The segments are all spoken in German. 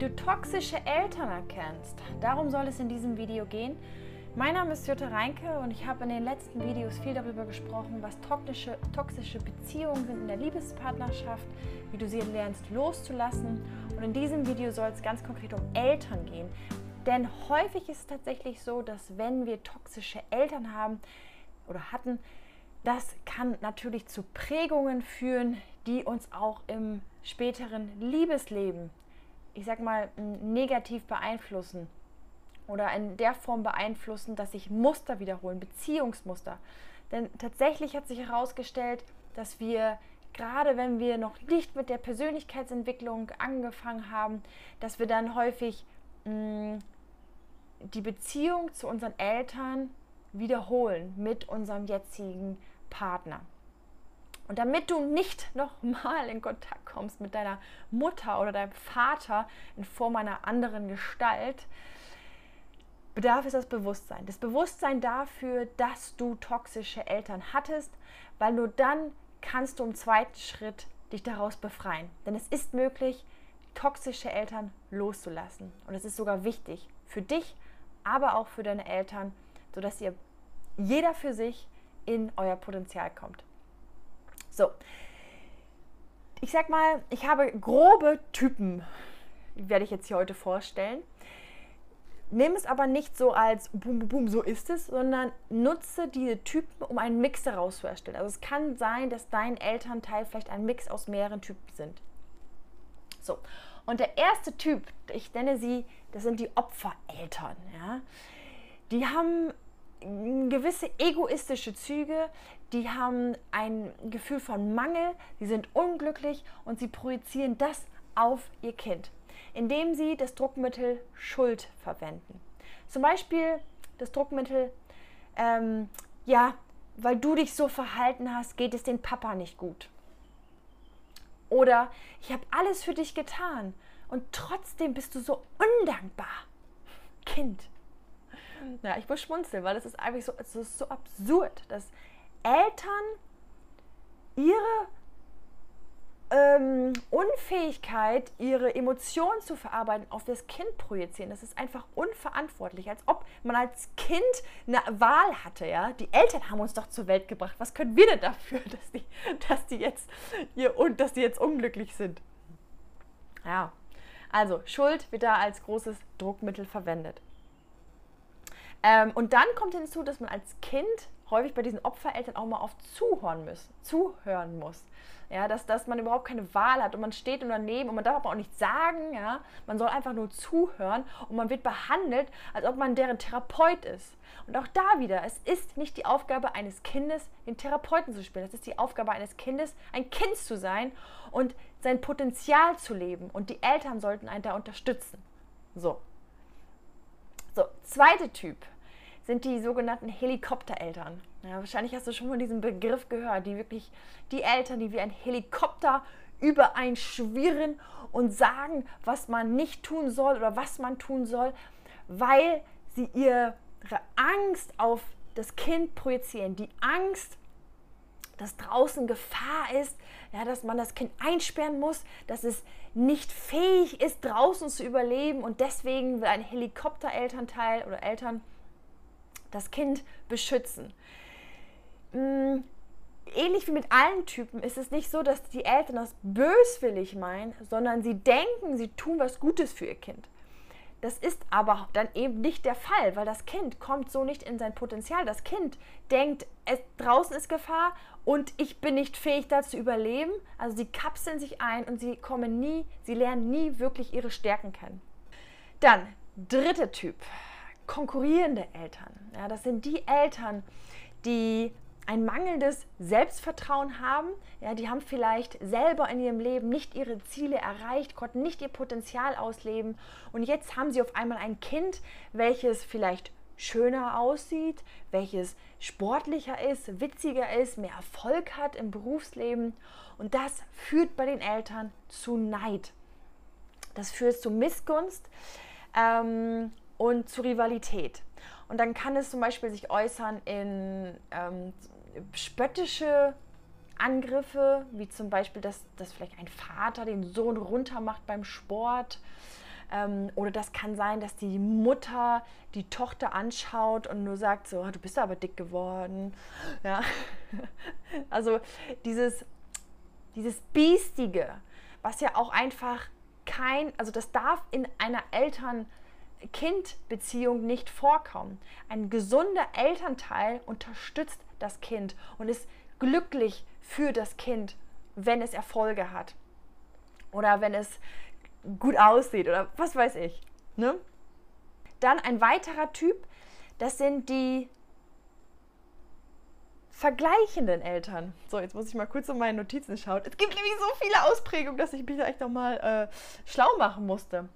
du toxische Eltern erkennst. Darum soll es in diesem Video gehen. Mein Name ist Jutta Reinke und ich habe in den letzten Videos viel darüber gesprochen, was toxische, toxische Beziehungen sind in der Liebespartnerschaft, wie du sie lernst loszulassen. Und in diesem Video soll es ganz konkret um Eltern gehen. Denn häufig ist es tatsächlich so, dass wenn wir toxische Eltern haben oder hatten, das kann natürlich zu Prägungen führen, die uns auch im späteren Liebesleben ich sag mal, negativ beeinflussen oder in der Form beeinflussen, dass sich Muster wiederholen, Beziehungsmuster. Denn tatsächlich hat sich herausgestellt, dass wir gerade wenn wir noch nicht mit der Persönlichkeitsentwicklung angefangen haben, dass wir dann häufig mh, die Beziehung zu unseren Eltern wiederholen mit unserem jetzigen Partner. Und damit du nicht nochmal in Kontakt kommst mit deiner Mutter oder deinem Vater in Form einer anderen Gestalt, bedarf es das Bewusstsein. Das Bewusstsein dafür, dass du toxische Eltern hattest, weil nur dann kannst du im zweiten Schritt dich daraus befreien. Denn es ist möglich, toxische Eltern loszulassen. Und es ist sogar wichtig für dich, aber auch für deine Eltern, sodass ihr jeder für sich in euer Potenzial kommt. So, ich sag mal, ich habe grobe Typen, werde ich jetzt hier heute vorstellen. Nimm es aber nicht so als boom, boom, boom, so ist es, sondern nutze diese Typen, um einen Mix daraus zu erstellen. Also es kann sein, dass dein Elternteil vielleicht ein Mix aus mehreren Typen sind. So, und der erste Typ, ich nenne sie, das sind die Opfereltern. Ja? Die haben gewisse egoistische Züge, die haben ein Gefühl von Mangel, sie sind unglücklich und sie projizieren das auf ihr Kind, indem sie das Druckmittel Schuld verwenden. Zum Beispiel das Druckmittel, ähm, ja, weil du dich so verhalten hast, geht es den Papa nicht gut. Oder ich habe alles für dich getan und trotzdem bist du so undankbar. Kind, ja, ich muss schmunzeln, weil das ist einfach so, es ist so absurd, dass Eltern ihre ähm, Unfähigkeit, ihre Emotionen zu verarbeiten, auf das Kind projizieren. Das ist einfach unverantwortlich, als ob man als Kind eine Wahl hatte. Ja? Die Eltern haben uns doch zur Welt gebracht. Was können wir denn dafür, dass die, dass die, jetzt, hier, dass die jetzt unglücklich sind? Ja, also Schuld wird da als großes Druckmittel verwendet. Ähm, und dann kommt hinzu, dass man als Kind häufig bei diesen Opfereltern auch mal auf zuhören muss, zuhören muss. Ja, dass, dass man überhaupt keine Wahl hat und man steht daneben und man darf aber auch nichts sagen. Ja? Man soll einfach nur zuhören und man wird behandelt, als ob man deren Therapeut ist. Und auch da wieder, es ist nicht die Aufgabe eines Kindes, den Therapeuten zu spielen. Es ist die Aufgabe eines Kindes, ein Kind zu sein und sein Potenzial zu leben. Und die Eltern sollten einen da unterstützen. So, so, zweiter Typ sind die sogenannten Helikoptereltern. Ja, wahrscheinlich hast du schon mal diesen Begriff gehört, die wirklich die Eltern, die wie ein Helikopter über einen schwirren und sagen, was man nicht tun soll oder was man tun soll, weil sie ihre Angst auf das Kind projizieren, die Angst dass draußen Gefahr ist, ja, dass man das Kind einsperren muss, dass es nicht fähig ist, draußen zu überleben und deswegen will ein Helikopterelternteil oder Eltern das Kind beschützen. Mm, ähnlich wie mit allen Typen ist es nicht so, dass die Eltern das böswillig meinen, sondern sie denken, sie tun was Gutes für ihr Kind. Das ist aber dann eben nicht der Fall, weil das Kind kommt so nicht in sein Potenzial. Das Kind denkt, es, draußen ist Gefahr und ich bin nicht fähig, da zu überleben. Also sie kapseln sich ein und sie kommen nie, sie lernen nie wirklich ihre Stärken kennen. Dann, dritter Typ, konkurrierende Eltern. Ja, das sind die Eltern, die ein mangelndes Selbstvertrauen haben. Ja, die haben vielleicht selber in ihrem Leben nicht ihre Ziele erreicht, konnten nicht ihr Potenzial ausleben und jetzt haben sie auf einmal ein Kind, welches vielleicht schöner aussieht, welches sportlicher ist, witziger ist, mehr Erfolg hat im Berufsleben und das führt bei den Eltern zu Neid. Das führt zu Missgunst ähm, und zu Rivalität. Und dann kann es zum Beispiel sich äußern in ähm, spöttische Angriffe, wie zum Beispiel, dass, dass vielleicht ein Vater den Sohn runtermacht beim Sport Ähm, oder das kann sein, dass die Mutter die Tochter anschaut und nur sagt so, du bist aber dick geworden. Ja. Also dieses, dieses Biestige, was ja auch einfach kein, also das darf in einer Eltern-Kind-Beziehung nicht vorkommen. Ein gesunder Elternteil unterstützt das Kind und ist glücklich für das Kind, wenn es Erfolge hat oder wenn es gut aussieht oder was weiß ich. Ne? Dann ein weiterer Typ, das sind die vergleichenden Eltern. So, jetzt muss ich mal kurz in meine Notizen schauen. Es gibt nämlich so viele Ausprägungen, dass ich mich da echt nochmal äh, schlau machen musste.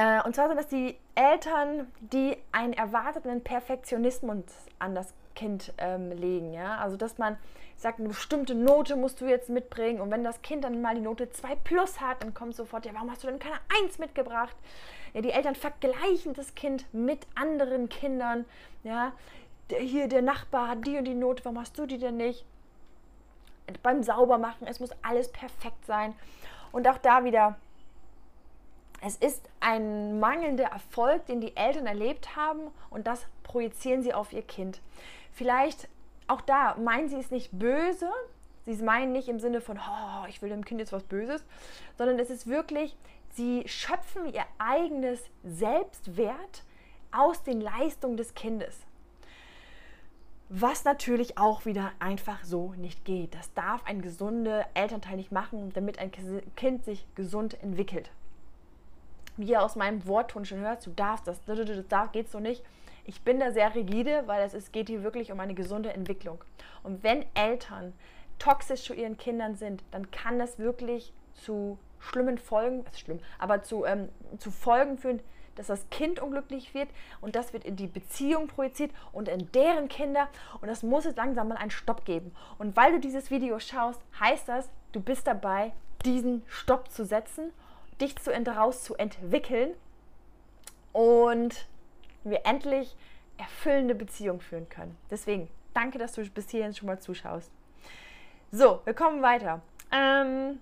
Äh, und zwar sind das die Eltern, die einen erwarteten Perfektionismus an das Kind ähm, legen. Ja? Also, dass man sagt, eine bestimmte Note musst du jetzt mitbringen. Und wenn das Kind dann mal die Note 2 plus hat, dann kommt sofort, ja, warum hast du denn keine 1 mitgebracht? Ja, die Eltern vergleichen das Kind mit anderen Kindern. Ja, der, hier der Nachbar hat die und die Note, warum hast du die denn nicht? Beim Saubermachen, es muss alles perfekt sein. Und auch da wieder, es ist ein mangelnder Erfolg, den die Eltern erlebt haben und das projizieren sie auf ihr Kind. Vielleicht auch da meinen sie es nicht böse, sie meinen nicht im Sinne von, oh, ich will dem Kind jetzt was Böses, sondern es ist wirklich, sie schöpfen ihr eigenes Selbstwert aus den Leistungen des Kindes. Was natürlich auch wieder einfach so nicht geht. Das darf ein gesunder Elternteil nicht machen, damit ein Kind sich gesund entwickelt. Wie aus meinem Wortton schon hört, du darfst das, da geht so nicht. Ich bin da sehr rigide, weil es, es geht hier wirklich um eine gesunde Entwicklung. Und wenn Eltern toxisch zu ihren Kindern sind, dann kann das wirklich zu schlimmen Folgen, das ist schlimm, aber zu, ähm, zu Folgen führen, dass das Kind unglücklich wird und das wird in die Beziehung projiziert und in deren Kinder und das muss jetzt langsam mal einen Stopp geben. Und weil du dieses Video schaust, heißt das, du bist dabei, diesen Stopp zu setzen, dich zu, daraus zu entwickeln und wir endlich erfüllende Beziehungen führen können. Deswegen, danke, dass du bis hierhin schon mal zuschaust. So, wir kommen weiter. Ähm,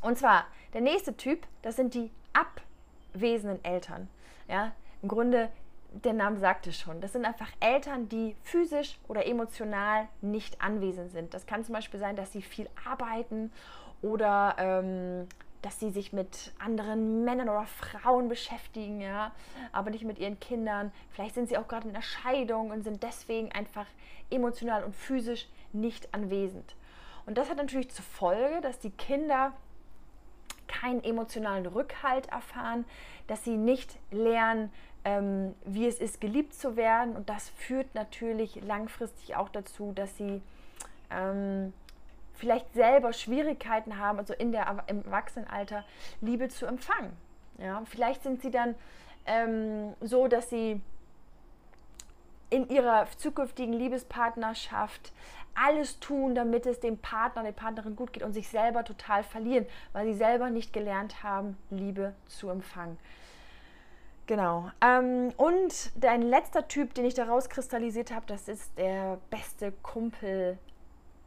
und zwar, der nächste Typ, das sind die abwesenden Eltern. Ja, im Grunde, der Name sagt es schon. Das sind einfach Eltern, die physisch oder emotional nicht anwesend sind. Das kann zum Beispiel sein, dass sie viel arbeiten oder ähm, dass sie sich mit anderen Männern oder Frauen beschäftigen, ja, aber nicht mit ihren Kindern. Vielleicht sind sie auch gerade in der Scheidung und sind deswegen einfach emotional und physisch nicht anwesend. Und das hat natürlich zur Folge, dass die Kinder keinen emotionalen Rückhalt erfahren, dass sie nicht lernen, ähm, wie es ist, geliebt zu werden. Und das führt natürlich langfristig auch dazu, dass sie ähm, vielleicht selber Schwierigkeiten haben, also in der, im Erwachsenenalter Liebe zu empfangen. Ja, vielleicht sind sie dann ähm, so, dass sie in ihrer zukünftigen Liebespartnerschaft alles tun, damit es dem Partner, der Partnerin gut geht und sich selber total verlieren, weil sie selber nicht gelernt haben, Liebe zu empfangen. Genau. Ähm, und dein letzter Typ, den ich daraus kristallisiert habe, das ist der beste Kumpel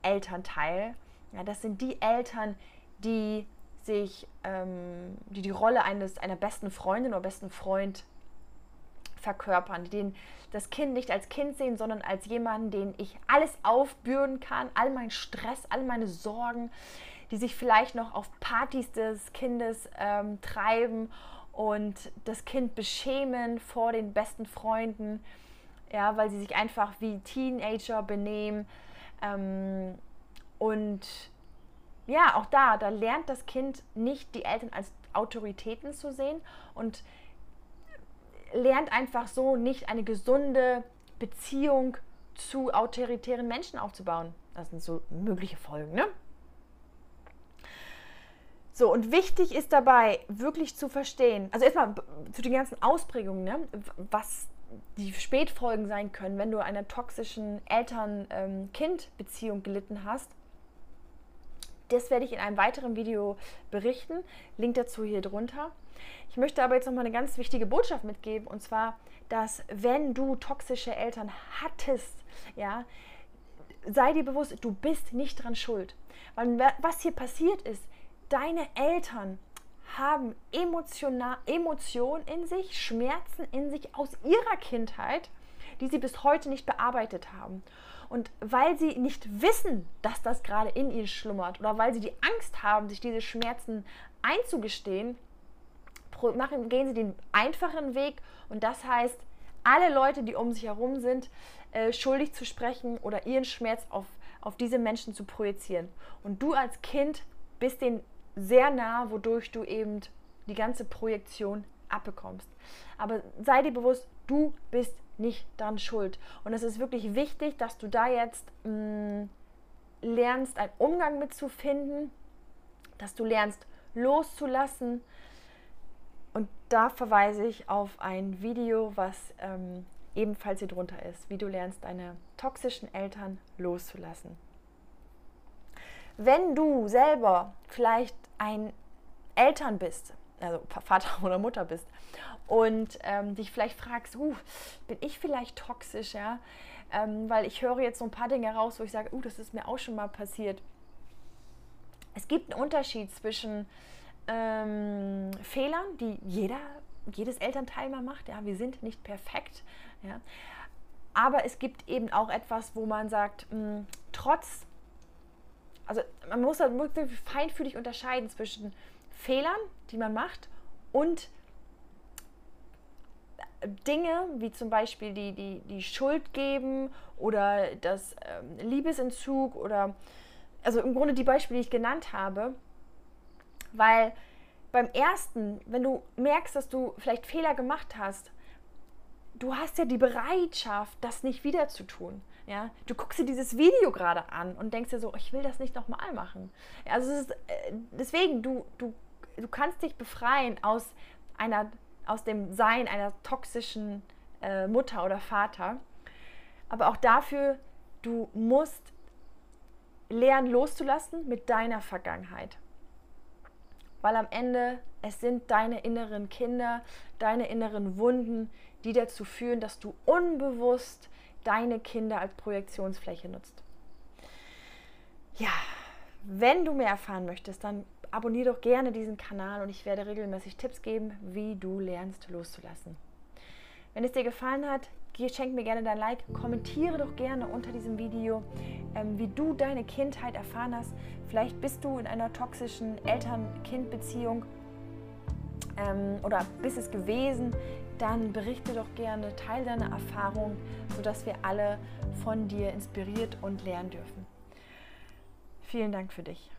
Elternteil. Ja, das sind die Eltern, die sich, ähm, die die Rolle eines einer besten Freundin oder besten Freund verkörpern, die den, das Kind nicht als Kind sehen, sondern als jemanden, den ich alles aufbürden kann, all meinen Stress, all meine Sorgen, die sich vielleicht noch auf Partys des Kindes ähm, treiben und das Kind beschämen vor den besten Freunden, ja, weil sie sich einfach wie Teenager benehmen ähm, und ja, auch da, da lernt das Kind nicht die Eltern als Autoritäten zu sehen und lernt einfach so nicht eine gesunde Beziehung zu autoritären Menschen aufzubauen. Das sind so mögliche Folgen, ne? So, und wichtig ist dabei wirklich zu verstehen, also erstmal zu den ganzen Ausprägungen, ne, was die Spätfolgen sein können, wenn du einer toxischen Eltern-Kind-Beziehung gelitten hast. Das werde ich in einem weiteren Video berichten. Link dazu hier drunter. Ich möchte aber jetzt noch mal eine ganz wichtige Botschaft mitgeben und zwar, dass wenn du toxische Eltern hattest, ja, sei dir bewusst, du bist nicht dran schuld. Weil was hier passiert ist, deine Eltern haben Emotionen in sich, Schmerzen in sich aus ihrer Kindheit, die sie bis heute nicht bearbeitet haben. Und weil sie nicht wissen, dass das gerade in ihnen schlummert oder weil sie die Angst haben, sich diese Schmerzen einzugestehen, machen, gehen sie den einfachen Weg und das heißt, alle Leute, die um sich herum sind, äh, schuldig zu sprechen oder ihren Schmerz auf, auf diese Menschen zu projizieren. Und du als Kind bist denen sehr nah, wodurch du eben die ganze Projektion abbekommst. Aber sei dir bewusst, du bist nicht dann schuld. Und es ist wirklich wichtig, dass du da jetzt mh, mm, lernst, einen Umgang mitzufinden, dass du lernst loszulassen. Und da verweise ich auf ein Video, was ähm, ebenfalls hier drunter ist, wie du lernst, deine toxischen Eltern loszulassen. Wenn du selber vielleicht ein Eltern bist, also Vater oder Mutter bist und ähm, dich vielleicht fragst, uh, bin ich vielleicht toxisch, ja? Ähm, weil ich höre jetzt so ein paar Dinge raus, wo ich sage, uh, das ist mir auch schon mal passiert. Es gibt einen Unterschied zwischen ähm, Fehlern, die jeder, jedes Elternteil mal macht. Ja, wir sind nicht perfekt. Ja. Aber es gibt eben auch etwas, wo man sagt, mh, hm, trotz, also man muss halt wirklich feinfühlig unterscheiden zwischen Fehlern, die man macht, und Dinge wie zum Beispiel die, die, die Schuld geben oder das ähm, Liebesentzug oder also im Grunde die Beispiele, die ich genannt habe, weil beim ersten, wenn du merkst, dass du vielleicht Fehler gemacht hast, du hast ja die Bereitschaft, das nicht wieder zu tun. Ja, du guckst dir dieses Video gerade an und denkst dir so, ich will das nicht nochmal machen. Also ist, äh, deswegen, du, du, du kannst dich befreien aus einer, aus dem Sein einer toxischen äh, Mutter oder Vater. Aber auch dafür, du musst lernen loszulassen mit deiner Vergangenheit. Weil am Ende es sind deine inneren Kinder, deine inneren Wunden, die dazu führen, dass du unbewusst deine Kinder als Projektionsfläche nutzt. Ja, wenn du mehr erfahren möchtest, dann abonniere doch gerne diesen Kanal und ich werde regelmäßig Tipps geben, wie du lernst loszulassen. Wenn es dir gefallen hat, schenk mir gerne dein Like, kommentiere doch gerne unter diesem Video, ähm, wie du deine Kindheit erfahren hast. Vielleicht bist du in einer toxischen Eltern-Kind-Beziehung ähm, oder bist es gewesen, dann berichte doch gerne, teile deine Erfahrung, sodass wir alle von dir inspiriert und lernen dürfen. Vielen Dank für dich.